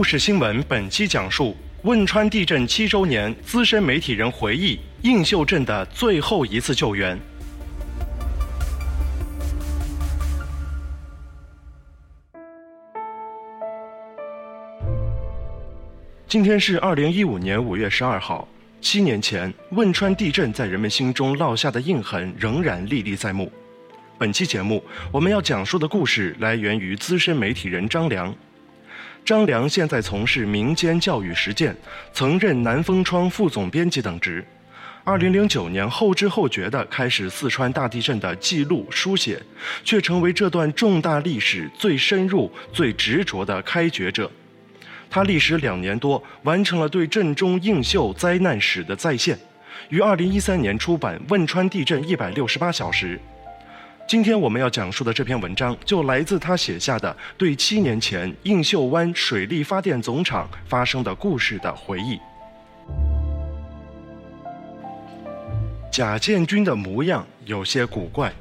故事新闻本期讲述汶川地震七周年，资深媒体人回忆映秀镇的最后一次救援。今天是二零一五年五月十二号，七年前汶川地震在人们心中烙下的印痕仍然历历在目。本期节目我们要讲述的故事来源于资深媒体人张良。张良现在从事民间教育实践，曾任南风窗副总编辑等职。二零零九年后知后觉地开始四川大地震的记录书写，却成为这段重大历史最深入、最执着的开掘者。他历时两年多，完成了对震中映秀灾难史的再现，于二零一三年出版《汶川地震一百六十八小时》。今天我们要讲述的这篇文章，就来自他写下的对七年前映秀湾水力发电总厂发生的故事的回忆。贾建军的模样有些古怪，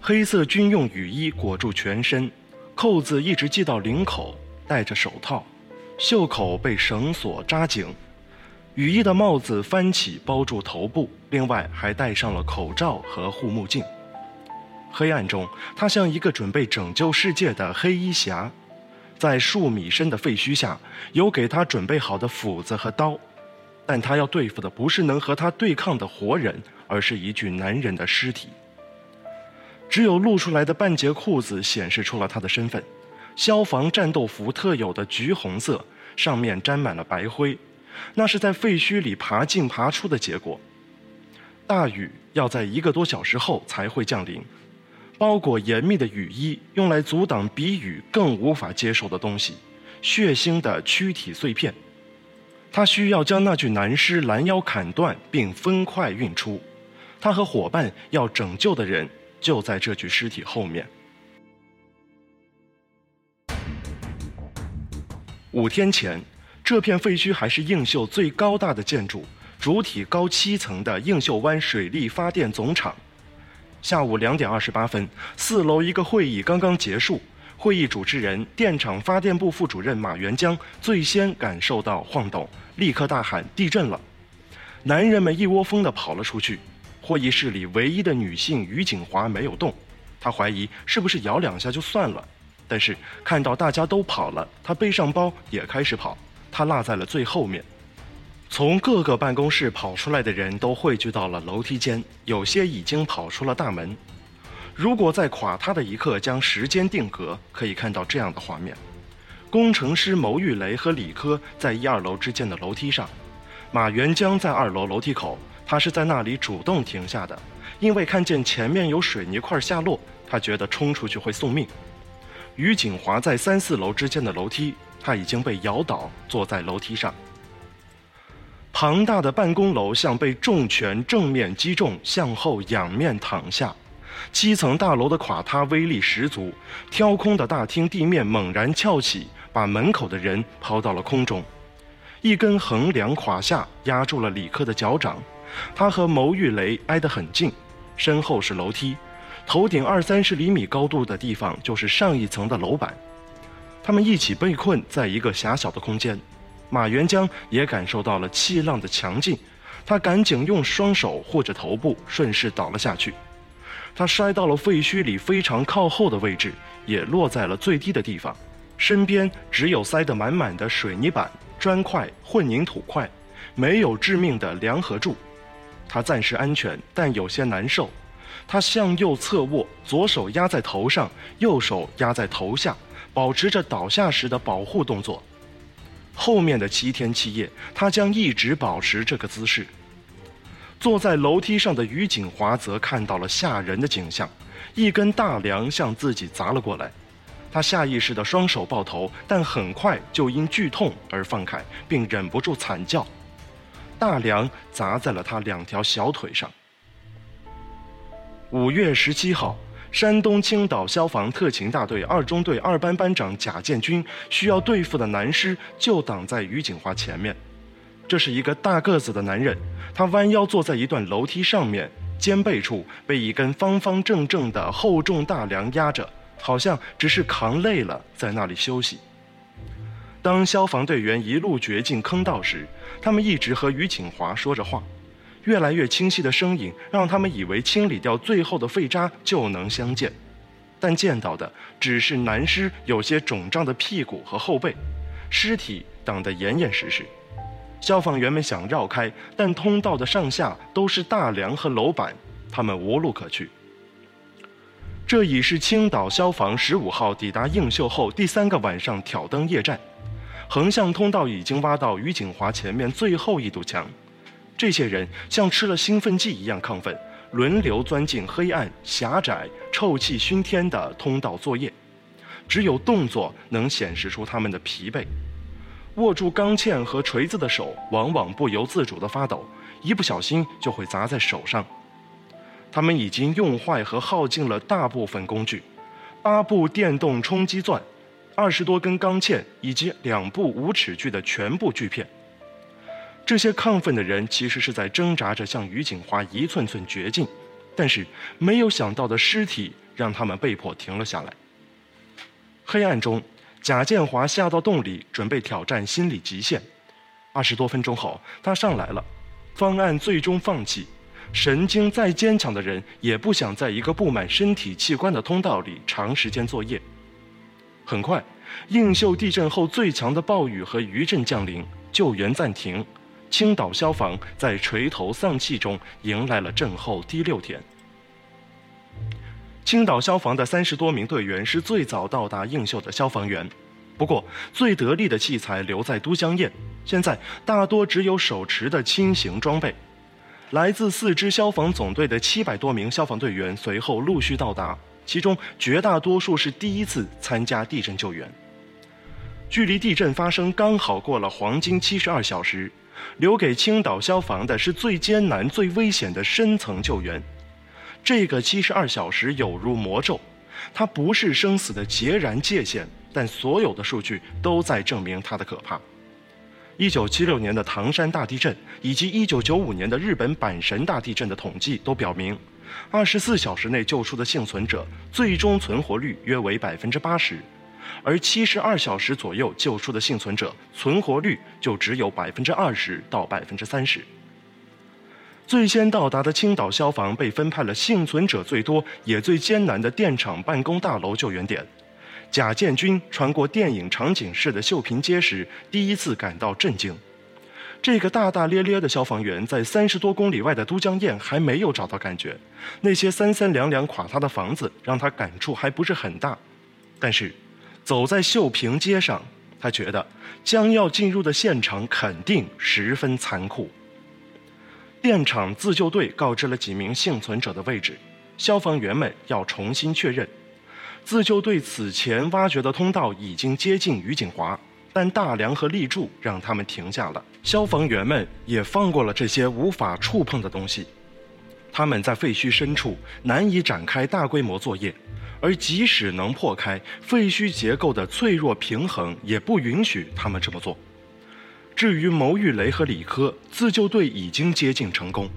黑色军用雨衣裹住全身，扣子一直系到领口，戴着手套。袖口被绳索扎紧，雨衣的帽子翻起包住头部，另外还戴上了口罩和护目镜。黑暗中，他像一个准备拯救世界的黑衣侠。在数米深的废墟下，有给他准备好的斧子和刀，但他要对付的不是能和他对抗的活人，而是一具男人的尸体。只有露出来的半截裤子显示出了他的身份。消防战斗服特有的橘红色，上面沾满了白灰，那是在废墟里爬进爬出的结果。大雨要在一个多小时后才会降临，包裹严密的雨衣用来阻挡比雨更无法接受的东西——血腥的躯体碎片。他需要将那具男尸拦腰砍断，并分块运出。他和伙伴要拯救的人就在这具尸体后面。五天前，这片废墟还是映秀最高大的建筑，主体高七层的映秀湾水力发电总厂。下午两点二十八分，四楼一个会议刚刚结束，会议主持人电厂发电部副主任马元江最先感受到晃动，立刻大喊：“地震了！”男人们一窝蜂地跑了出去。会议室里唯一的女性于景华没有动，她怀疑是不是摇两下就算了。但是看到大家都跑了，他背上包也开始跑，他落在了最后面。从各个办公室跑出来的人都汇聚到了楼梯间，有些已经跑出了大门。如果在垮塌的一刻将时间定格，可以看到这样的画面：工程师牟玉雷和李科在一二楼之间的楼梯上，马元江在二楼楼梯口，他是在那里主动停下的，因为看见前面有水泥块下落，他觉得冲出去会送命。于景华在三四楼之间的楼梯，他已经被摇倒，坐在楼梯上。庞大的办公楼像被重拳正面击中，向后仰面躺下。七层大楼的垮塌威力十足，挑空的大厅地面猛然翘起，把门口的人抛到了空中。一根横梁垮下，压住了李克的脚掌。他和牟玉雷挨得很近，身后是楼梯。头顶二三十厘米高度的地方就是上一层的楼板，他们一起被困在一个狭小的空间。马元江也感受到了气浪的强劲，他赶紧用双手护着头部，顺势倒了下去。他摔到了废墟里非常靠后的位置，也落在了最低的地方，身边只有塞得满满的水泥板、砖块、混凝土块，没有致命的梁和柱。他暂时安全，但有些难受。他向右侧卧，左手压在头上，右手压在头下，保持着倒下时的保护动作。后面的七天七夜，他将一直保持这个姿势。坐在楼梯上的于景华则看到了吓人的景象：一根大梁向自己砸了过来。他下意识的双手抱头，但很快就因剧痛而放开，并忍不住惨叫。大梁砸在了他两条小腿上。五月十七号，山东青岛消防特勤大队二中队二班班长贾建军需要对付的男尸就挡在于景华前面。这是一个大个子的男人，他弯腰坐在一段楼梯上面，肩背处被一根方方正正的厚重大梁压着，好像只是扛累了，在那里休息。当消防队员一路掘进坑道时，他们一直和于景华说着话。越来越清晰的声音让他们以为清理掉最后的废渣就能相见，但见到的只是男尸有些肿胀的屁股和后背，尸体挡得严严实实。消防员们想绕开，但通道的上下都是大梁和楼板，他们无路可去。这已是青岛消防十五号抵达映秀后第三个晚上挑灯夜战，横向通道已经挖到于景华前面最后一堵墙。这些人像吃了兴奋剂一样亢奋，轮流钻进黑暗、狭窄、臭气熏天的通道作业。只有动作能显示出他们的疲惫。握住钢钎和锤子的手往往不由自主地发抖，一不小心就会砸在手上。他们已经用坏和耗尽了大部分工具：八部电动冲击钻、二十多根钢钎以及两部无齿锯的全部锯片。这些亢奋的人其实是在挣扎着向于景华一寸寸掘进，但是没有想到的尸体让他们被迫停了下来。黑暗中，贾建华下到洞里准备挑战心理极限。二十多分钟后，他上来了，方案最终放弃。神经再坚强的人也不想在一个布满身体器官的通道里长时间作业。很快，映秀地震后最强的暴雨和余震降临，救援暂停。青岛消防在垂头丧气中迎来了震后第六天。青岛消防的三十多名队员是最早到达映秀的消防员，不过最得力的器材留在都江堰，现在大多只有手持的轻型装备。来自四支消防总队的七百多名消防队员随后陆续到达，其中绝大多数是第一次参加地震救援。距离地震发生刚好过了黄金七十二小时。留给青岛消防的是最艰难、最危险的深层救援。这个七十二小时有如魔咒，它不是生死的截然界限，但所有的数据都在证明它的可怕。一九七六年的唐山大地震以及一九九五年的日本阪神大地震的统计都表明，二十四小时内救出的幸存者最终存活率约为百分之八十。而七十二小时左右救出的幸存者，存活率就只有百分之二十到百分之三十。最先到达的青岛消防被分派了幸存者最多也最艰难的电厂办公大楼救援点。贾建军穿过电影场景式的秀屏街时，第一次感到震惊。这个大大咧咧的消防员在三十多公里外的都江堰还没有找到感觉，那些三三两两垮塌的房子让他感触还不是很大，但是。走在秀平街上，他觉得将要进入的现场肯定十分残酷。电厂自救队告知了几名幸存者的位置，消防员们要重新确认。自救队此前挖掘的通道已经接近于景华，但大梁和立柱让他们停下了。消防员们也放过了这些无法触碰的东西，他们在废墟深处难以展开大规模作业。而即使能破开废墟结构的脆弱平衡，也不允许他们这么做。至于牟玉雷和李科，自救队已经接近成功。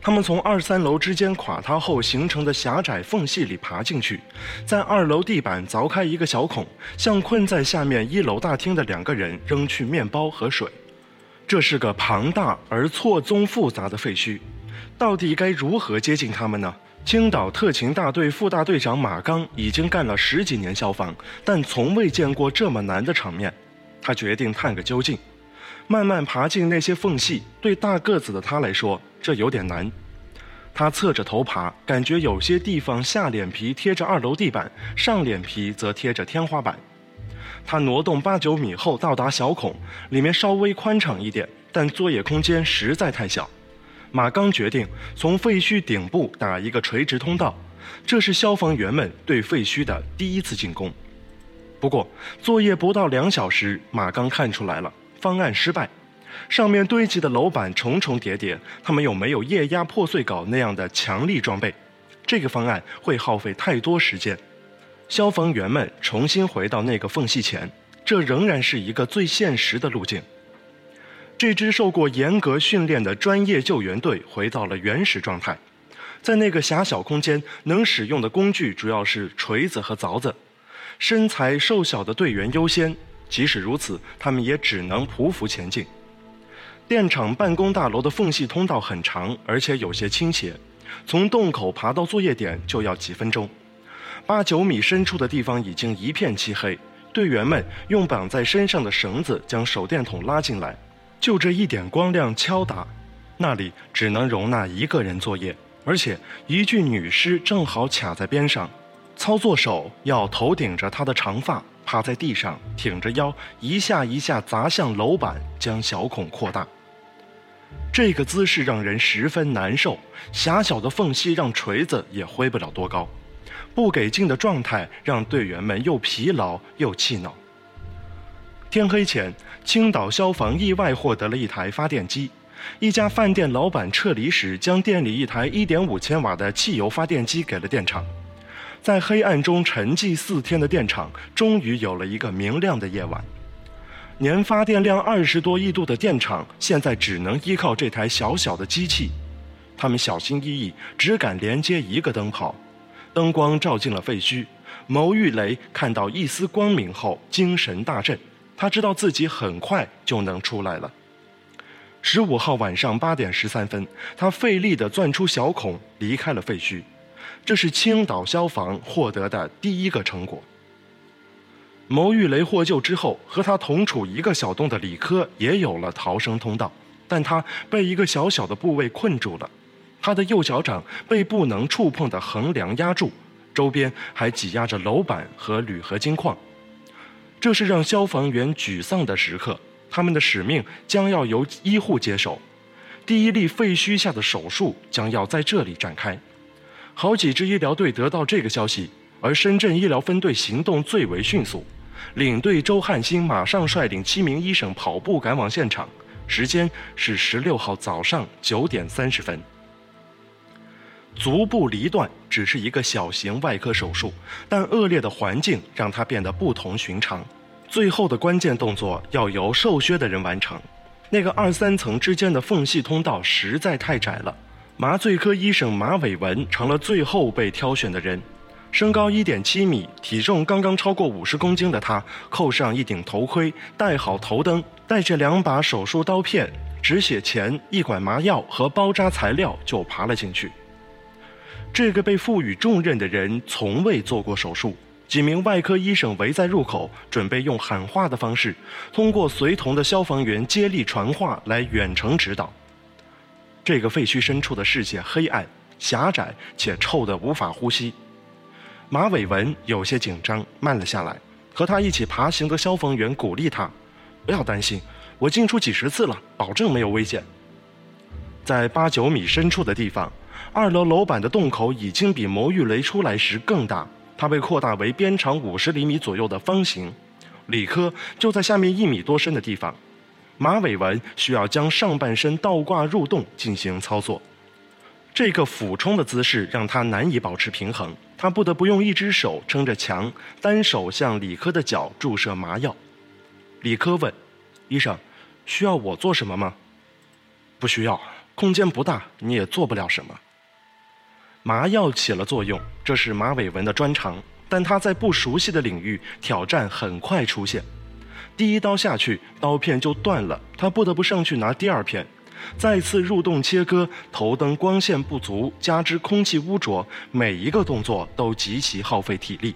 他们从二三楼之间垮塌后形成的狭窄缝隙里爬进去，在二楼地板凿开一个小孔，向困在下面一楼大厅的两个人扔去面包和水。这是个庞大而错综复杂的废墟，到底该如何接近他们呢？青岛特勤大队副大队长马刚已经干了十几年消防，但从未见过这么难的场面。他决定探个究竟，慢慢爬进那些缝隙。对大个子的他来说，这有点难。他侧着头爬，感觉有些地方下脸皮贴着二楼地板，上脸皮则贴着天花板。他挪动八九米后到达小孔，里面稍微宽敞一点，但作业空间实在太小。马刚决定从废墟顶部打一个垂直通道，这是消防员们对废墟的第一次进攻。不过，作业不到两小时，马刚看出来了，方案失败。上面堆积的楼板重重叠叠，他们又没有液压破碎镐那样的强力装备，这个方案会耗费太多时间。消防员们重新回到那个缝隙前，这仍然是一个最现实的路径。这支受过严格训练的专业救援队回到了原始状态，在那个狭小空间，能使用的工具主要是锤子和凿子。身材瘦小的队员优先，即使如此，他们也只能匍匐前进。电厂办公大楼的缝隙通道很长，而且有些倾斜，从洞口爬到作业点就要几分钟。八九米深处的地方已经一片漆黑，队员们用绑在身上的绳子将手电筒拉进来。就这一点光亮敲打，那里只能容纳一个人作业，而且一具女尸正好卡在边上。操作手要头顶着她的长发，趴在地上，挺着腰，一下一下砸向楼板，将小孔扩大。这个姿势让人十分难受，狭小的缝隙让锤子也挥不了多高，不给劲的状态让队员们又疲劳又气恼。天黑前，青岛消防意外获得了一台发电机。一家饭店老板撤离时，将店里一台1.5千瓦的汽油发电机给了电厂。在黑暗中沉寂四天的电厂，终于有了一个明亮的夜晚。年发电量二十多亿度的电厂，现在只能依靠这台小小的机器。他们小心翼翼，只敢连接一个灯泡。灯光照进了废墟，牟玉雷看到一丝光明后，精神大振。他知道自己很快就能出来了。十五号晚上八点十三分，他费力地钻出小孔，离开了废墟。这是青岛消防获得的第一个成果。牟玉雷获救之后，和他同处一个小洞的李科也有了逃生通道，但他被一个小小的部位困住了。他的右脚掌被不能触碰的横梁压住，周边还挤压着楼板和铝合金框。这是让消防员沮丧的时刻，他们的使命将要由医护接手，第一例废墟下的手术将要在这里展开。好几支医疗队得到这个消息，而深圳医疗分队行动最为迅速，领队周汉兴马上率领七名医生跑步赶往现场，时间是十六号早上九点三十分。足部离断只是一个小型外科手术，但恶劣的环境让它变得不同寻常。最后的关键动作要由受削的人完成。那个二三层之间的缝隙通道实在太窄了。麻醉科医生马伟文成了最后被挑选的人。身高一点七米、体重刚刚超过五十公斤的他，扣上一顶头盔，戴好头灯，带着两把手术刀片、止血钳、一管麻药和包扎材料，就爬了进去。这个被赋予重任的人从未做过手术。几名外科医生围在入口，准备用喊话的方式，通过随同的消防员接力传话来远程指导。这个废墟深处的世界黑暗、狭窄且臭得无法呼吸。马伟文有些紧张，慢了下来。和他一起爬行的消防员鼓励他：“不要担心，我进出几十次了，保证没有危险。”在八九米深处的地方。二楼楼板的洞口已经比魔芋雷出来时更大，它被扩大为边长五十厘米左右的方形。李科就在下面一米多深的地方。马伟文需要将上半身倒挂入洞进行操作，这个俯冲的姿势让他难以保持平衡，他不得不用一只手撑着墙，单手向李科的脚注射麻药。李科问：“医生，需要我做什么吗？”“不需要，空间不大，你也做不了什么。”麻药起了作用，这是马伟文的专长。但他在不熟悉的领域，挑战很快出现。第一刀下去，刀片就断了，他不得不上去拿第二片。再次入洞切割，头灯光线不足，加之空气污浊，每一个动作都极其耗费体力。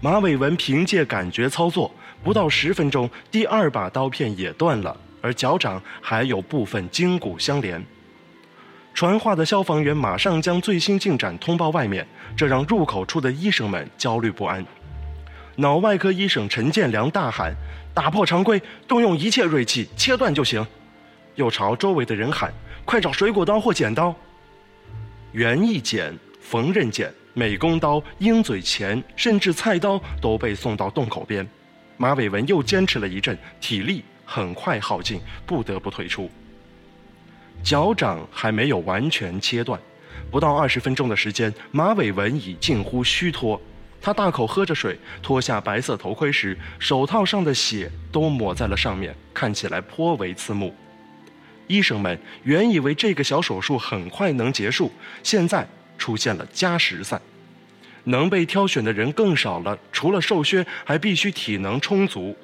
马伟文凭借感觉操作，不到十分钟，第二把刀片也断了，而脚掌还有部分筋骨相连。传话的消防员马上将最新进展通报外面，这让入口处的医生们焦虑不安。脑外科医生陈建良大喊：“打破常规，动用一切锐器，切断就行。”又朝周围的人喊：“快找水果刀或剪刀。”园艺剪、缝纫剪、美工刀、鹰嘴钳，甚至菜刀都被送到洞口边。马伟文又坚持了一阵，体力很快耗尽，不得不退出。脚掌还没有完全切断，不到二十分钟的时间，马伟文已近乎虚脱。他大口喝着水，脱下白色头盔时，手套上的血都抹在了上面，看起来颇为刺目。医生们原以为这个小手术很快能结束，现在出现了加时赛，能被挑选的人更少了。除了瘦削，还必须体能充足。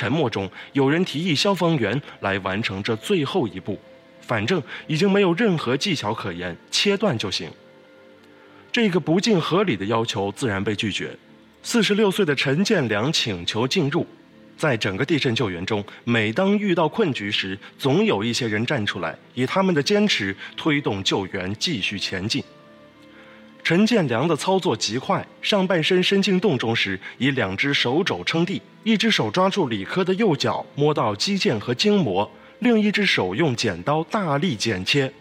沉默中，有人提议消防员来完成这最后一步，反正已经没有任何技巧可言，切断就行。这个不尽合理的要求自然被拒绝。四十六岁的陈建良请求进入。在整个地震救援中，每当遇到困局时，总有一些人站出来，以他们的坚持推动救援继续前进。陈建良的操作极快，上半身伸进洞中时，以两只手肘撑地，一只手抓住李科的右脚，摸到肌腱和筋膜，另一只手用剪刀大力剪切。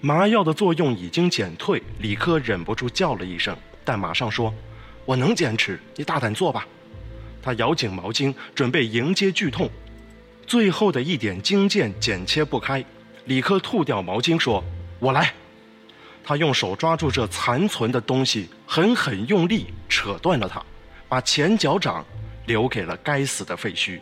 麻药的作用已经减退，李科忍不住叫了一声，但马上说：“我能坚持，你大胆做吧。”他咬紧毛巾，准备迎接剧痛。最后的一点经腱剪切不开，李科吐掉毛巾说：“我来。”他用手抓住这残存的东西，狠狠用力扯断了它，把前脚掌留给了该死的废墟。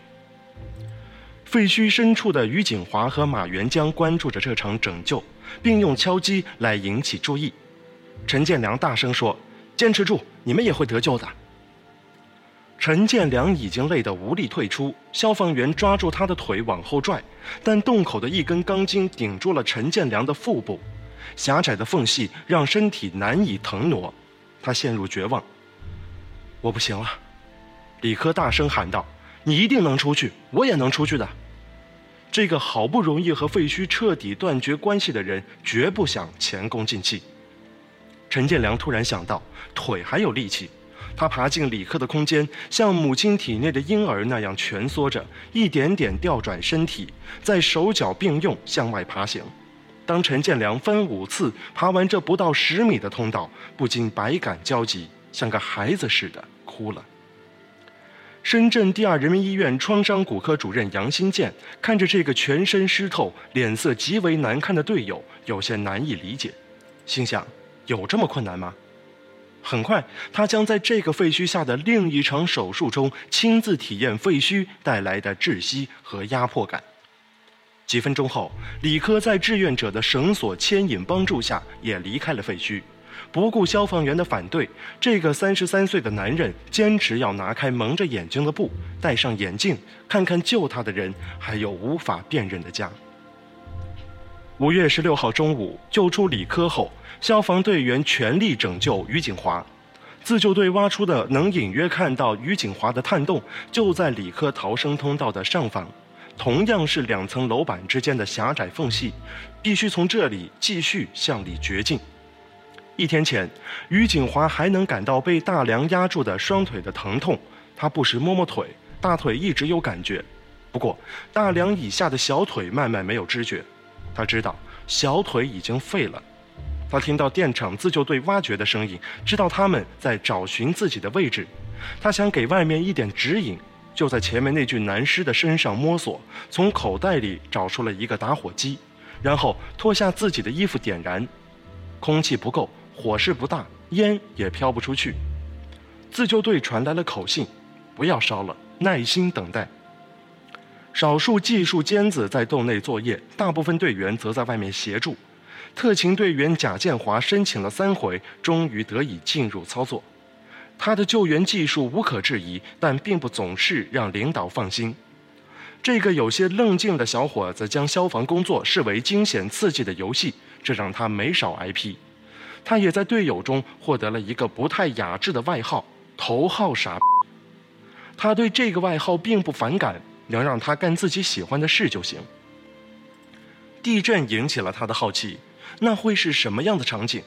废墟深处的于景华和马元江关注着这场拯救，并用敲击来引起注意。陈建良大声说：“坚持住，你们也会得救的。”陈建良已经累得无力退出，消防员抓住他的腿往后拽，但洞口的一根钢筋顶住了陈建良的腹部，狭窄的缝隙让身体难以腾挪，他陷入绝望。我不行了，李科大声喊道：“你一定能出去，我也能出去的。”这个好不容易和废墟彻底断绝关系的人，绝不想前功尽弃。陈建良突然想到，腿还有力气。他爬进李克的空间，像母亲体内的婴儿那样蜷缩着，一点点调转身体，在手脚并用向外爬行。当陈建良分五次爬完这不到十米的通道，不禁百感交集，像个孩子似的哭了。深圳第二人民医院创伤骨科主任杨新建看着这个全身湿透、脸色极为难看的队友，有些难以理解，心想：有这么困难吗？很快，他将在这个废墟下的另一场手术中亲自体验废墟带来的窒息和压迫感。几分钟后，李科在志愿者的绳索牵引帮助下也离开了废墟，不顾消防员的反对，这个三十三岁的男人坚持要拿开蒙着眼睛的布，戴上眼镜，看看救他的人还有无法辨认的家。五月十六号中午，救出李科后，消防队员全力拯救于景华。自救队挖出的能隐约看到于景华的探洞，就在李科逃生通道的上方，同样是两层楼板之间的狭窄缝隙，必须从这里继续向里掘进。一天前，于景华还能感到被大梁压住的双腿的疼痛，他不时摸摸腿，大腿一直有感觉，不过大梁以下的小腿慢慢没有知觉。他知道小腿已经废了，他听到电厂自救队挖掘的声音，知道他们在找寻自己的位置。他想给外面一点指引，就在前面那具男尸的身上摸索，从口袋里找出了一个打火机，然后脱下自己的衣服点燃。空气不够，火势不大，烟也飘不出去。自救队传来了口信：不要烧了，耐心等待。少数技术尖子在洞内作业，大部分队员则在外面协助。特勤队员贾建华申请了三回，终于得以进入操作。他的救援技术无可置疑，但并不总是让领导放心。这个有些愣劲的小伙子将消防工作视为惊险刺激的游戏，这让他没少挨批。他也在队友中获得了一个不太雅致的外号——“头号傻”。他对这个外号并不反感。能让他干自己喜欢的事就行。地震引起了他的好奇，那会是什么样的场景？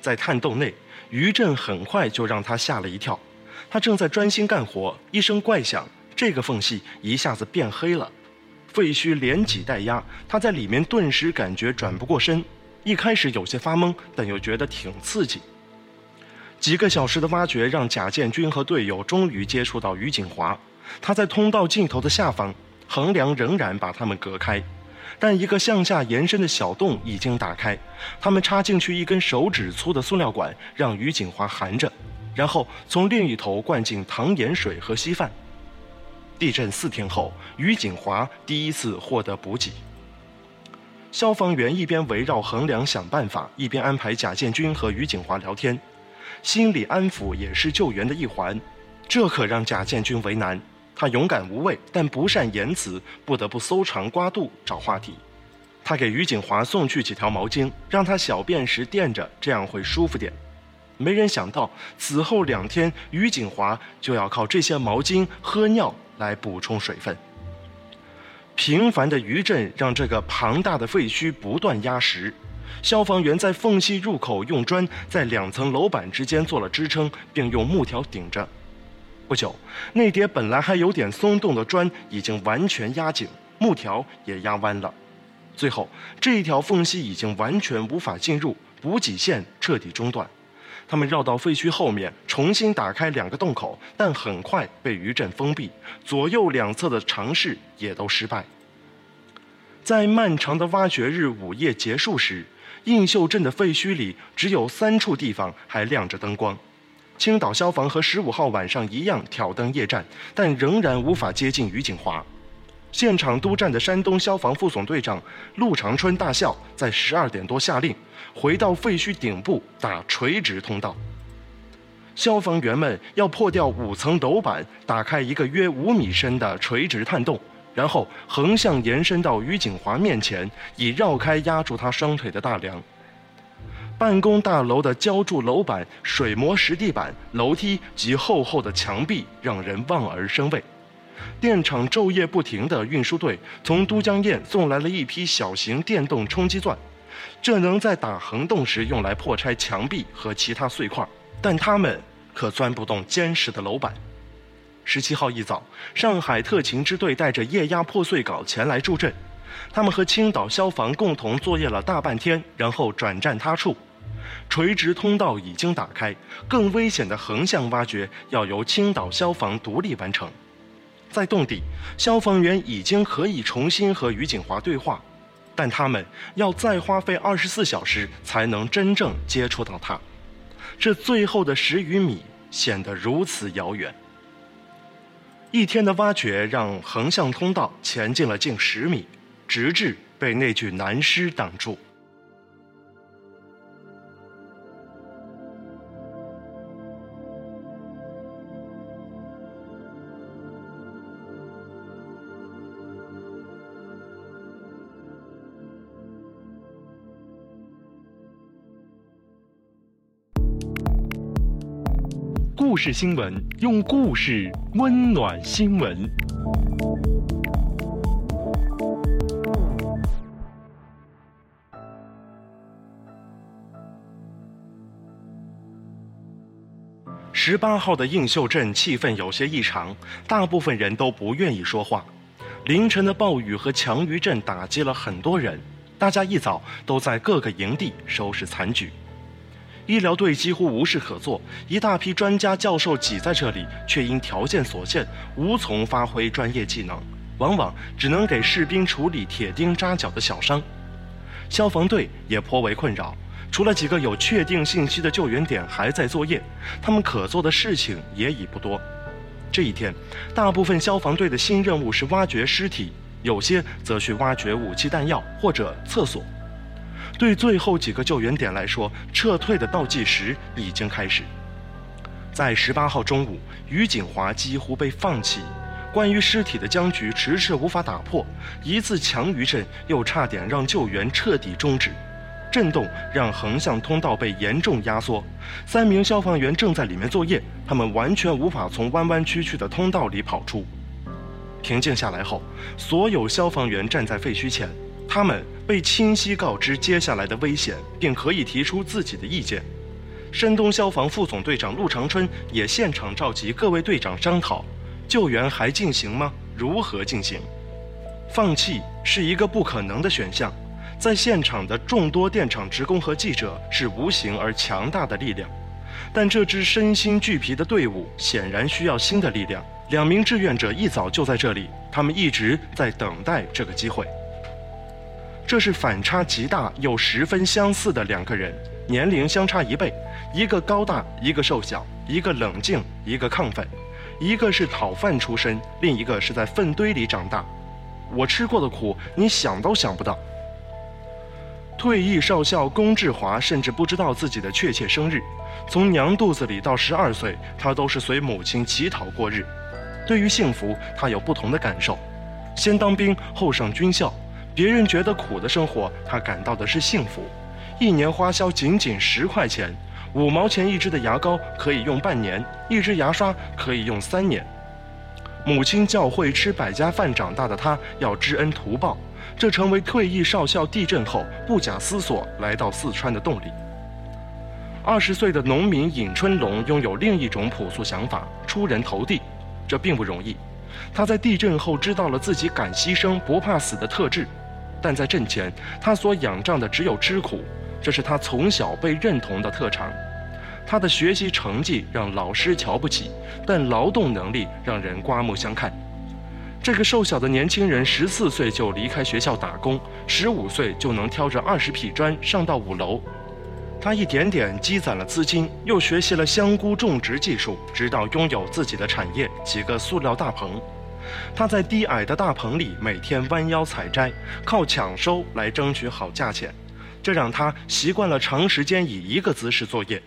在探洞内，余震很快就让他吓了一跳。他正在专心干活，一声怪响，这个缝隙一下子变黑了。废墟连挤带压，他在里面顿时感觉转不过身。一开始有些发懵，但又觉得挺刺激。几个小时的挖掘让贾建军和队友终于接触到于景华。他在通道尽头的下方，横梁仍然把他们隔开，但一个向下延伸的小洞已经打开。他们插进去一根手指粗的塑料管，让于景华含着，然后从另一头灌进糖盐水和稀饭。地震四天后，于景华第一次获得补给。消防员一边围绕横梁想办法，一边安排贾建军和于景华聊天。心理安抚也是救援的一环，这可让贾建军为难。他勇敢无畏，但不善言辞，不得不搜肠刮肚找话题。他给于景华送去几条毛巾，让他小便时垫着，这样会舒服点。没人想到，此后两天，于景华就要靠这些毛巾喝尿来补充水分。频繁的余震让这个庞大的废墟不断压实。消防员在缝隙入口用砖在两层楼板之间做了支撑，并用木条顶着。不久，那叠本来还有点松动的砖已经完全压紧，木条也压弯了。最后，这一条缝隙已经完全无法进入，补给线彻底中断。他们绕到废墟后面，重新打开两个洞口，但很快被余震封闭，左右两侧的尝试也都失败。在漫长的挖掘日午夜结束时。映秀镇的废墟里只有三处地方还亮着灯光，青岛消防和十五号晚上一样挑灯夜战，但仍然无法接近于景华。现场督战的山东消防副总队长陆长春大校在十二点多下令，回到废墟顶部打垂直通道。消防员们要破掉五层楼板，打开一个约五米深的垂直探洞。然后横向延伸到于景华面前，以绕开压住他双腿的大梁。办公大楼的浇筑楼板、水磨石地板、楼梯及厚厚的墙壁让人望而生畏。电厂昼夜不停的运输队从都江堰送来了一批小型电动冲击钻，这能在打横洞时用来破拆墙壁和其他碎块，但它们可钻不动坚实的楼板。十七号一早，上海特勤支队带着液压破碎镐前来助阵。他们和青岛消防共同作业了大半天，然后转战他处。垂直通道已经打开，更危险的横向挖掘要由青岛消防独立完成。在洞底，消防员已经可以重新和于景华对话，但他们要再花费二十四小时才能真正接触到他。这最后的十余米显得如此遥远。一天的挖掘让横向通道前进了近十米，直至被那具男尸挡住。故事新闻，用故事温暖新闻。十八号的映秀镇气氛有些异常，大部分人都不愿意说话。凌晨的暴雨和强余震打击了很多人，大家一早都在各个营地收拾残局。医疗队几乎无事可做，一大批专家教授挤在这里，却因条件所限无从发挥专业技能，往往只能给士兵处理铁钉扎脚的小伤。消防队也颇为困扰，除了几个有确定信息的救援点还在作业，他们可做的事情也已不多。这一天，大部分消防队的新任务是挖掘尸体，有些则去挖掘武器弹药或者厕所。对最后几个救援点来说，撤退的倒计时已经开始。在十八号中午，于锦华几乎被放弃。关于尸体的僵局迟迟无法打破，一次强余震又差点让救援彻底终止。震动让横向通道被严重压缩，三名消防员正在里面作业，他们完全无法从弯弯曲曲的通道里跑出。平静下来后，所有消防员站在废墟前。他们被清晰告知接下来的危险，并可以提出自己的意见。山东消防副总队长陆长春也现场召集各位队长商讨：救援还进行吗？如何进行？放弃是一个不可能的选项。在现场的众多电厂职工和记者是无形而强大的力量。但这支身心俱疲的队伍显然需要新的力量。两名志愿者一早就在这里，他们一直在等待这个机会。这是反差极大又十分相似的两个人，年龄相差一倍，一个高大，一个瘦小；一个冷静，一个亢奋；一个是讨饭出身，另一个是在粪堆里长大。我吃过的苦，你想都想不到。退役少校龚志华甚至不知道自己的确切生日，从娘肚子里到十二岁，他都是随母亲乞讨过日。对于幸福，他有不同的感受。先当兵，后上军校，别人觉得苦的生活，他感到的是幸福。一年花销仅仅十块钱，五毛钱一支的牙膏可以用半年，一支牙刷可以用三年。母亲教会吃百家饭长大的他，要知恩图报，这成为退役少校地震后不假思索来到四川的动力。二十岁的农民尹春龙拥有另一种朴素想法：出人头地。这并不容易。他在地震后知道了自己敢牺牲、不怕死的特质，但在阵前，他所仰仗的只有吃苦，这是他从小被认同的特长。他的学习成绩让老师瞧不起，但劳动能力让人刮目相看。这个瘦小的年轻人，十四岁就离开学校打工，十五岁就能挑着二十匹砖上到五楼。他一点点积攒了资金，又学习了香菇种植技术，直到拥有自己的产业——几个塑料大棚。他在低矮的大棚里每天弯腰采摘，靠抢收来争取好价钱，这让他习惯了长时间以一个姿势作业。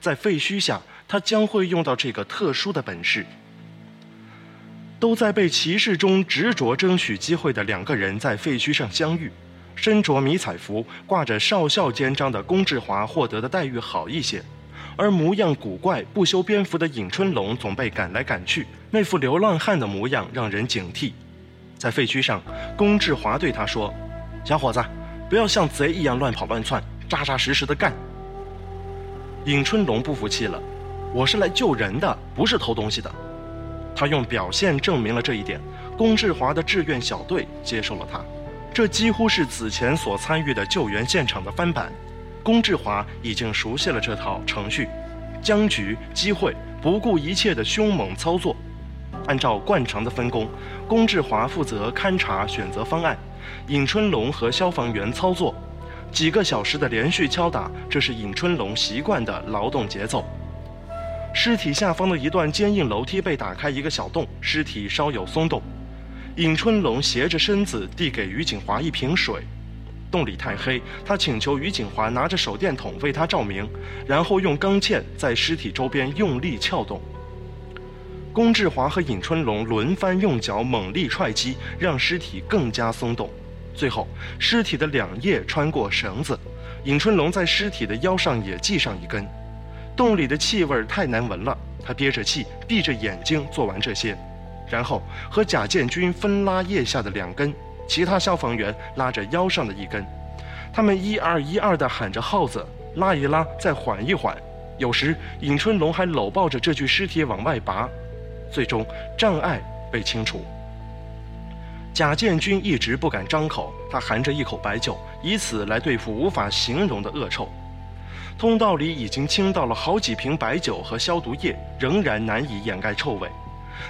在废墟下，他将会用到这个特殊的本事。都在被歧视中执着争取机会的两个人在废墟上相遇。身着迷彩服、挂着少校肩章的龚志华获得的待遇好一些，而模样古怪、不修边幅的尹春龙总被赶来赶去，那副流浪汉的模样让人警惕。在废墟上，龚志华对他说：“小伙子，不要像贼一样乱跑乱窜，扎扎实实的干。”尹春龙不服气了：“我是来救人的，不是偷东西的。”他用表现证明了这一点。龚志华的志愿小队接受了他。这几乎是此前所参与的救援现场的翻版，龚志华已经熟悉了这套程序，僵局、机会，不顾一切的凶猛操作。按照惯常的分工，龚志华负责勘察、选择方案，尹春龙和消防员操作。几个小时的连续敲打，这是尹春龙习惯的劳动节奏。尸体下方的一段坚硬楼梯被打开一个小洞，尸体稍有松动。尹春龙斜着身子递给于景华一瓶水，洞里太黑，他请求于景华拿着手电筒为他照明，然后用钢钎在尸体周边用力撬动。龚志华和尹春龙轮番用脚猛力踹击，让尸体更加松动。最后，尸体的两叶穿过绳子，尹春龙在尸体的腰上也系上一根。洞里的气味太难闻了，他憋着气，闭着眼睛做完这些。然后和贾建军分拉腋下的两根，其他消防员拉着腰上的一根，他们一二一二地喊着号子，拉一拉，再缓一缓。有时尹春龙还搂抱着这具尸体往外拔，最终障碍被清除。贾建军一直不敢张口，他含着一口白酒，以此来对付无法形容的恶臭。通道里已经倾倒了好几瓶白酒和消毒液，仍然难以掩盖臭味。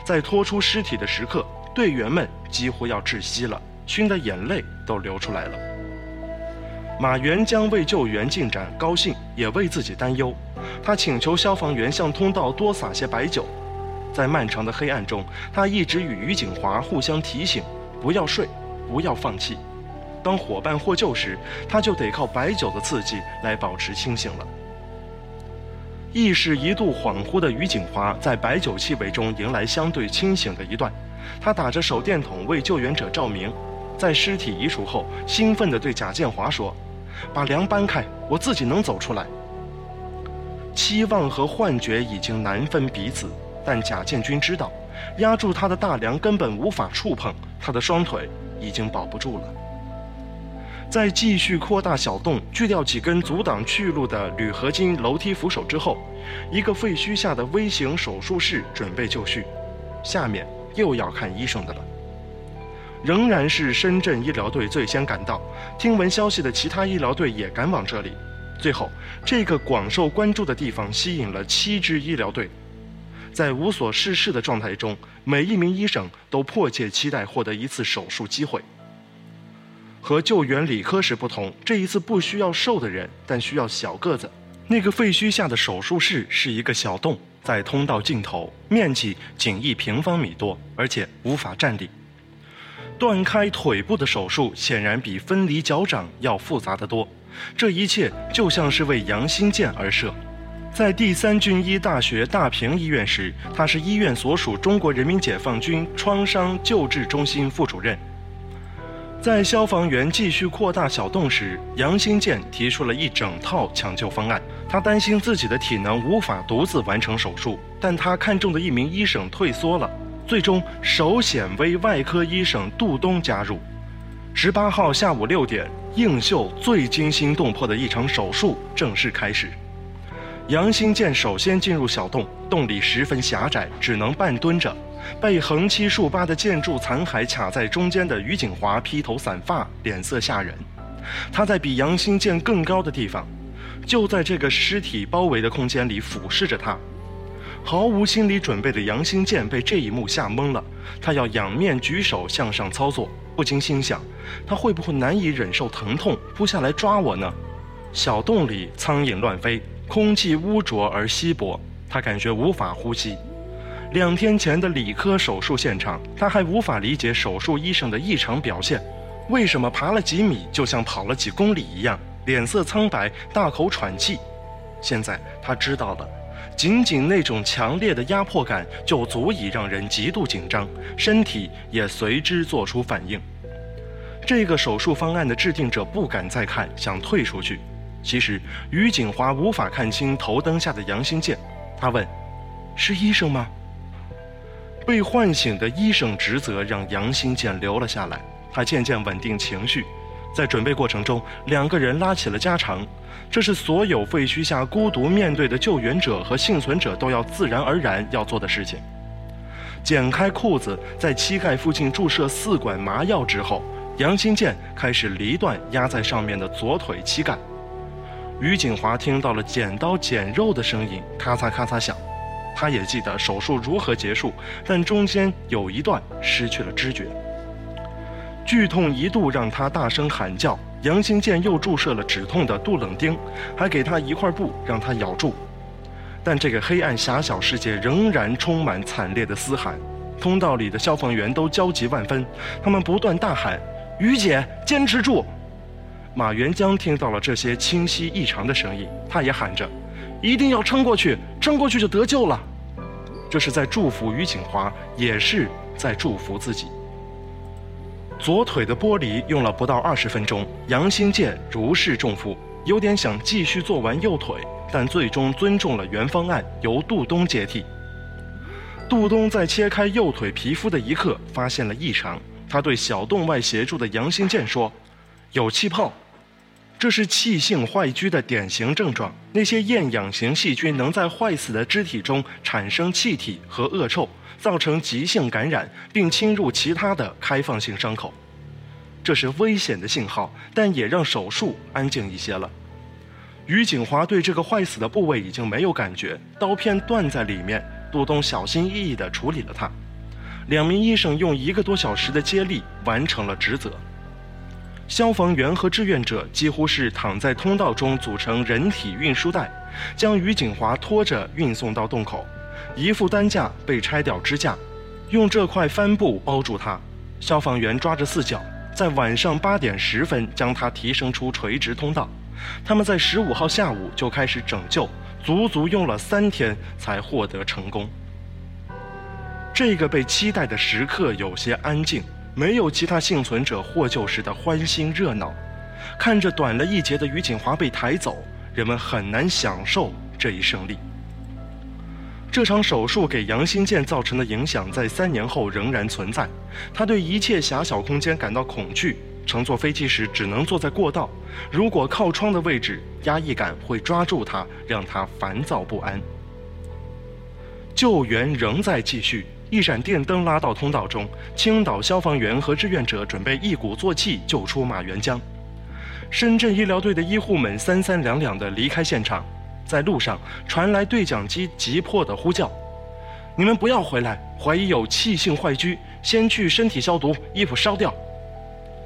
在拖出尸体的时刻，队员们几乎要窒息了，熏得眼泪都流出来了。马元将为救援进展高兴，也为自己担忧。他请求消防员向通道多撒些白酒。在漫长的黑暗中，他一直与于景华互相提醒：不要睡，不要放弃。当伙伴获救时，他就得靠白酒的刺激来保持清醒了。意识一度恍惚的于景华，在白酒气味中迎来相对清醒的一段。他打着手电筒为救援者照明，在尸体移除后，兴奋地对贾建华说：“把梁搬开，我自己能走出来。”期望和幻觉已经难分彼此，但贾建军知道，压住他的大梁根本无法触碰，他的双腿已经保不住了。在继续扩大小洞、锯掉几根阻挡去路的铝合金楼梯扶手之后，一个废墟下的微型手术室准备就绪。下面又要看医生的了。仍然是深圳医疗队最先赶到。听闻消息的其他医疗队也赶往这里。最后，这个广受关注的地方吸引了七支医疗队。在无所事事的状态中，每一名医生都迫切期待获得一次手术机会。和救援理科时不同，这一次不需要瘦的人，但需要小个子。那个废墟下的手术室是一个小洞，在通道尽头，面积仅一平方米多，而且无法站立。断开腿部的手术显然比分离脚掌要复杂得多。这一切就像是为杨新建而设。在第三军医大学大坪医院时，他是医院所属中国人民解放军创伤救治中心副主任。在消防员继续扩大小洞时，杨新建提出了一整套抢救方案。他担心自己的体能无法独自完成手术，但他看中的一名医生退缩了。最终，首显微外科医生杜东加入。十八号下午六点，映秀最惊心动魄的一场手术正式开始。杨兴建首先进入小洞，洞里十分狭窄，只能半蹲着。被横七竖八的建筑残骸卡在中间的于景华披头散发，脸色吓人。他在比杨兴建更高的地方，就在这个尸体包围的空间里俯视着他。毫无心理准备的杨兴建被这一幕吓懵了，他要仰面举手向上操作，不禁心想：他会不会难以忍受疼痛，扑下来抓我呢？小洞里苍蝇乱飞。空气污浊而稀薄，他感觉无法呼吸。两天前的理科手术现场，他还无法理解手术医生的异常表现：为什么爬了几米就像跑了几公里一样，脸色苍白，大口喘气？现在他知道了，仅仅那种强烈的压迫感就足以让人极度紧张，身体也随之做出反应。这个手术方案的制定者不敢再看，想退出去。其实，于景华无法看清头灯下的杨新建，他问：“是医生吗？”被唤醒的医生职责让杨新建留了下来。他渐渐稳定情绪，在准备过程中，两个人拉起了家常。这是所有废墟下孤独面对的救援者和幸存者都要自然而然要做的事情。剪开裤子，在膝盖附近注射四管麻药之后，杨新建开始离断压在上面的左腿膝盖。于景华听到了剪刀剪肉的声音，咔嚓咔嚓响。他也记得手术如何结束，但中间有一段失去了知觉。剧痛一度让他大声喊叫。杨新建又注射了止痛的杜冷丁，还给他一块布让他咬住。但这个黑暗狭小世界仍然充满惨烈的嘶喊。通道里的消防员都焦急万分，他们不断大喊：“于姐，坚持住！”马元江听到了这些清晰异常的声音，他也喊着：“一定要撑过去，撑过去就得救了。”这是在祝福于景华，也是在祝福自己。左腿的剥离用了不到二十分钟，杨新建如释重负，有点想继续做完右腿，但最终尊重了原方案，由杜东接替。杜东在切开右腿皮肤的一刻发现了异常，他对小洞外协助的杨新建说：“有气泡。”这是气性坏疽的典型症状。那些厌氧型细菌能在坏死的肢体中产生气体和恶臭，造成急性感染，并侵入其他的开放性伤口。这是危险的信号，但也让手术安静一些了。于景华对这个坏死的部位已经没有感觉，刀片断在里面。杜东小心翼翼地处理了它。两名医生用一个多小时的接力完成了职责。消防员和志愿者几乎是躺在通道中组成人体运输带，将于景华拖着运送到洞口。一副担架被拆掉支架，用这块帆布包住他。消防员抓着四角，在晚上八点十分将它提升出垂直通道。他们在十五号下午就开始拯救，足足用了三天才获得成功。这个被期待的时刻有些安静。没有其他幸存者获救时的欢欣热闹，看着短了一截的于锦华被抬走，人们很难享受这一胜利。这场手术给杨新建造成的影响在三年后仍然存在。他对一切狭小空间感到恐惧，乘坐飞机时只能坐在过道，如果靠窗的位置，压抑感会抓住他，让他烦躁不安。救援仍在继续。一盏电灯拉到通道中，青岛消防员和志愿者准备一鼓作气救出马元江。深圳医疗队的医护们三三两两地离开现场，在路上传来对讲机急迫的呼叫：“你们不要回来，怀疑有气性坏疽，先去身体消毒，衣服烧掉。”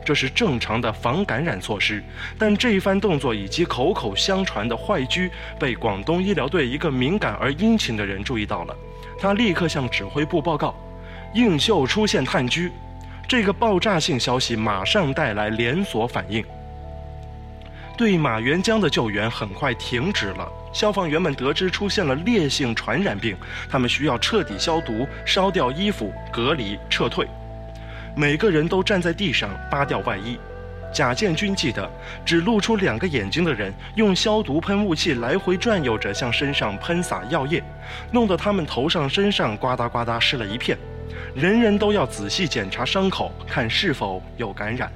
这是正常的防感染措施，但这一番动作以及口口相传的坏疽被广东医疗队一个敏感而殷勤的人注意到了，他立刻向指挥部报告：“映秀出现炭疽。”这个爆炸性消息马上带来连锁反应，对马元江的救援很快停止了。消防员们得知出现了烈性传染病，他们需要彻底消毒、烧掉衣服、隔离、撤退。每个人都站在地上扒掉外衣。贾建军记得，只露出两个眼睛的人用消毒喷雾器来回转悠着向身上喷洒药液，弄得他们头上、身上呱嗒呱嗒湿了一片。人人都要仔细检查伤口，看是否有感染。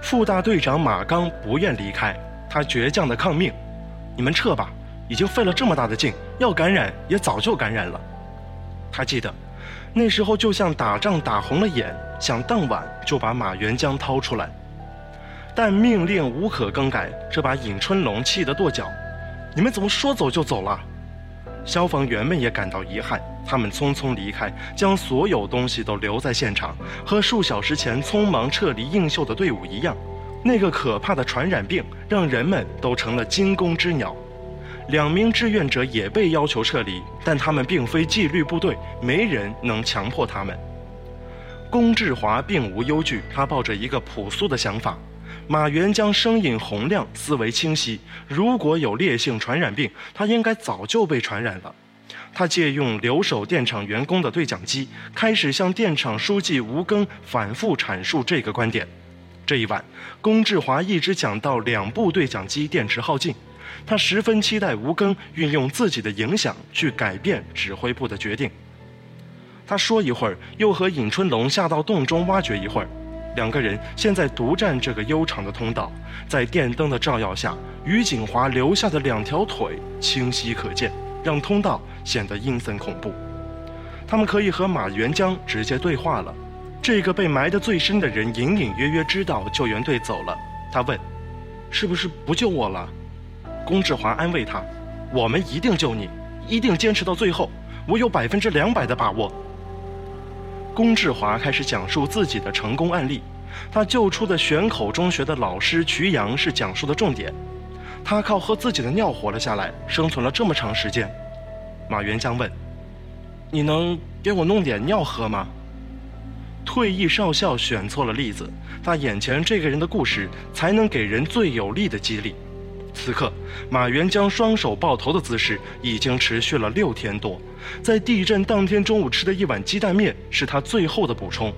副大队长马刚不愿离开，他倔强地抗命：“你们撤吧，已经费了这么大的劲，要感染也早就感染了。”他记得。那时候就像打仗打红了眼，想当晚就把马元江掏出来，但命令无可更改，这把尹春龙气得跺脚：“你们怎么说走就走了？”消防员们也感到遗憾，他们匆匆离开，将所有东西都留在现场，和数小时前匆忙撤离映秀的队伍一样。那个可怕的传染病让人们都成了惊弓之鸟。两名志愿者也被要求撤离，但他们并非纪律部队，没人能强迫他们。龚志华并无忧惧，他抱着一个朴素的想法：马原将声音洪亮，思维清晰。如果有烈性传染病，他应该早就被传染了。他借用留守电厂员工的对讲机，开始向电厂书记吴庚反复阐述这个观点。这一晚，龚志华一直讲到两部对讲机电池耗尽。他十分期待吴庚运用自己的影响去改变指挥部的决定。他说一会儿，又和尹春龙下到洞中挖掘一会儿。两个人现在独占这个悠长的通道，在电灯的照耀下，于景华留下的两条腿清晰可见，让通道显得阴森恐怖。他们可以和马元江直接对话了。这个被埋得最深的人隐隐约约知道救援队走了。他问：“是不是不救我了？”龚志华安慰他：“我们一定救你，一定坚持到最后，我有百分之两百的把握。”龚志华开始讲述自己的成功案例，他救出的选口中学的老师瞿阳是讲述的重点，他靠喝自己的尿活了下来，生存了这么长时间。马元江问：“你能给我弄点尿喝吗？”退役少校选错了例子，他眼前这个人的故事才能给人最有力的激励。此刻，马元江双手抱头的姿势已经持续了六天多。在地震当天中午吃的一碗鸡蛋面是他最后的补充。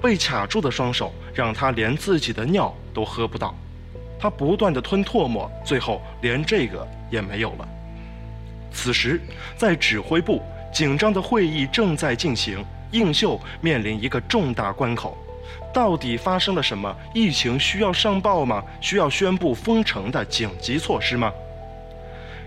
被卡住的双手让他连自己的尿都喝不到，他不断的吞唾沫，最后连这个也没有了。此时，在指挥部，紧张的会议正在进行，映秀面临一个重大关口。到底发生了什么？疫情需要上报吗？需要宣布封城的紧急措施吗？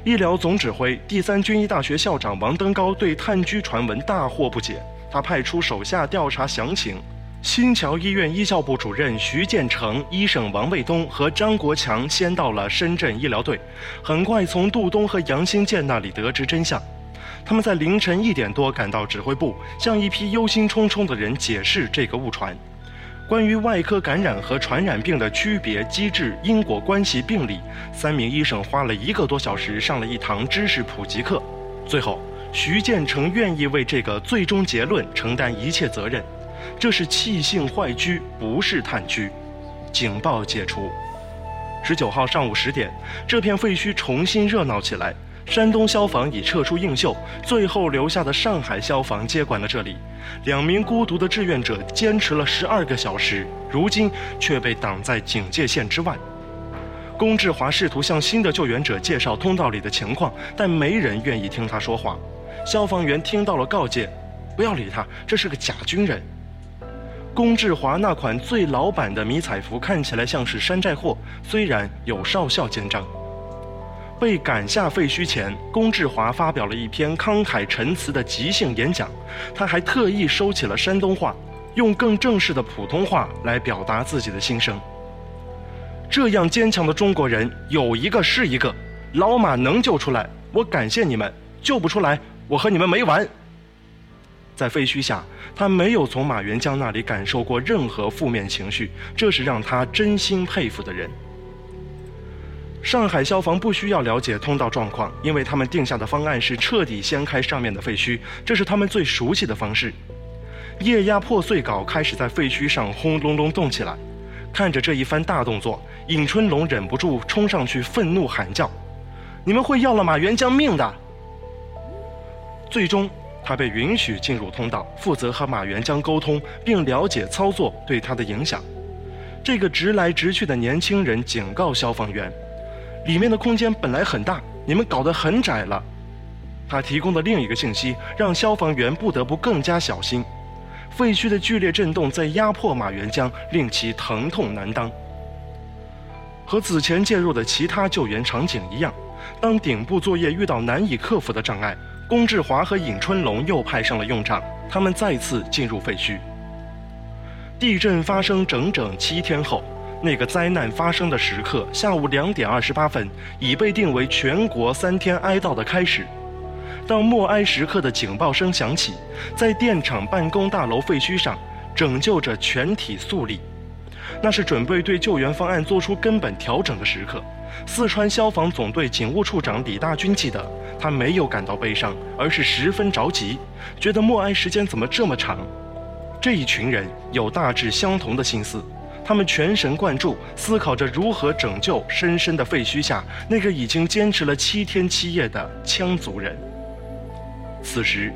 医疗总指挥、第三军医大学校长王登高对炭疽传闻大惑不解，他派出手下调查详情。新桥医院医校部主任徐建成、医生王卫东和张国强先到了深圳医疗队，很快从杜东和杨新建那里得知真相。他们在凌晨一点多赶到指挥部，向一批忧心忡忡的人解释这个误传。关于外科感染和传染病的区别机制、因果关系、病理，三名医生花了一个多小时上了一堂知识普及课。最后，徐建成愿意为这个最终结论承担一切责任。这是气性坏疽，不是炭疽。警报解除。十九号上午十点，这片废墟重新热闹起来。山东消防已撤出映秀，最后留下的上海消防接管了这里。两名孤独的志愿者坚持了十二个小时，如今却被挡在警戒线之外。龚志华试图向新的救援者介绍通道里的情况，但没人愿意听他说话。消防员听到了告诫：“不要理他，这是个假军人。”龚志华那款最老版的迷彩服看起来像是山寨货，虽然有少校肩章。被赶下废墟前，龚志华发表了一篇慷慨陈词的即兴演讲。他还特意收起了山东话，用更正式的普通话来表达自己的心声。这样坚强的中国人有一个是一个，老马能救出来，我感谢你们；救不出来，我和你们没完。在废墟下，他没有从马元江那里感受过任何负面情绪，这是让他真心佩服的人。上海消防不需要了解通道状况，因为他们定下的方案是彻底掀开上面的废墟，这是他们最熟悉的方式。液压破碎镐开始在废墟上轰隆隆动起来。看着这一番大动作，尹春龙忍不住冲上去愤怒喊叫：“你们会要了马元江命的！”最终，他被允许进入通道，负责和马元江沟通，并了解操作对他的影响。这个直来直去的年轻人警告消防员：“里面的空间本来很大，你们搞得很窄了。”他提供的另一个信息让消防员不得不更加小心。废墟的剧烈震动在压迫马元江，令其疼痛难当。和此前介入的其他救援场景一样，当顶部作业遇到难以克服的障碍，龚志华和尹春龙又派上了用场。他们再次进入废墟。地震发生整整七天后，那个灾难发生的时刻，下午两点二十八分，已被定为全国三天哀悼的开始。当默哀时刻的警报声响起，在电厂办公大楼废墟上，拯救着全体肃立。那是准备对救援方案做出根本调整的时刻。四川消防总队警务处长李大军记得，他没有感到悲伤，而是十分着急，觉得默哀时间怎么这么长。这一群人有大致相同的心思，他们全神贯注，思考着如何拯救深深的废墟下那个已经坚持了七天七夜的羌族人。此时，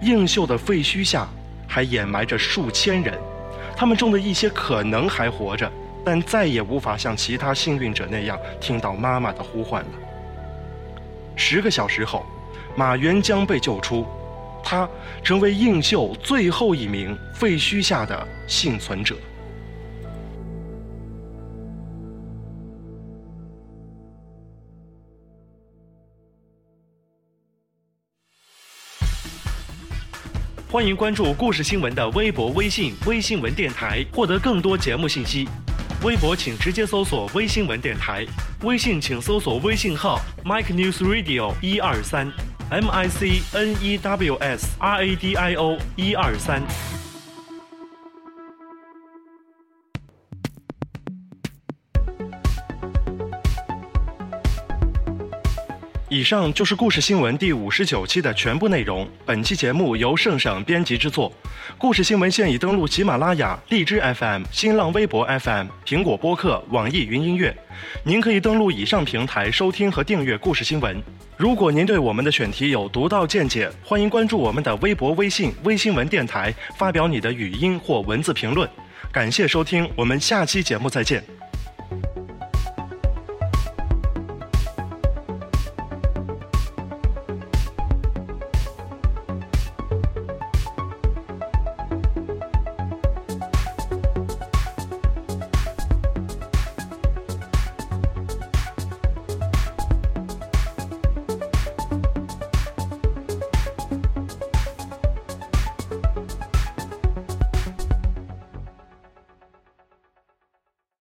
映秀的废墟下还掩埋着数千人，他们中的一些可能还活着，但再也无法像其他幸运者那样听到妈妈的呼唤了。十个小时后，马元江被救出，他成为映秀最后一名废墟下的幸存者。欢迎关注故事新闻的微博、微信、微新闻电台，获得更多节目信息。微博请直接搜索“微新闻电台”，微信请搜索微信号 “Mike News Radio 一二三 ”，M I C N E W S R A D I O 一二三。以上就是故事新闻第五十九期的全部内容。本期节目由圣上编辑制作。故事新闻现已登录喜马拉雅、荔枝 FM、新浪微博 FM、苹果播客、网易云音乐。您可以登录以上平台收听和订阅故事新闻。如果您对我们的选题有独到见解，欢迎关注我们的微博、微信、微新闻电台，发表你的语音或文字评论。感谢收听，我们下期节目再见。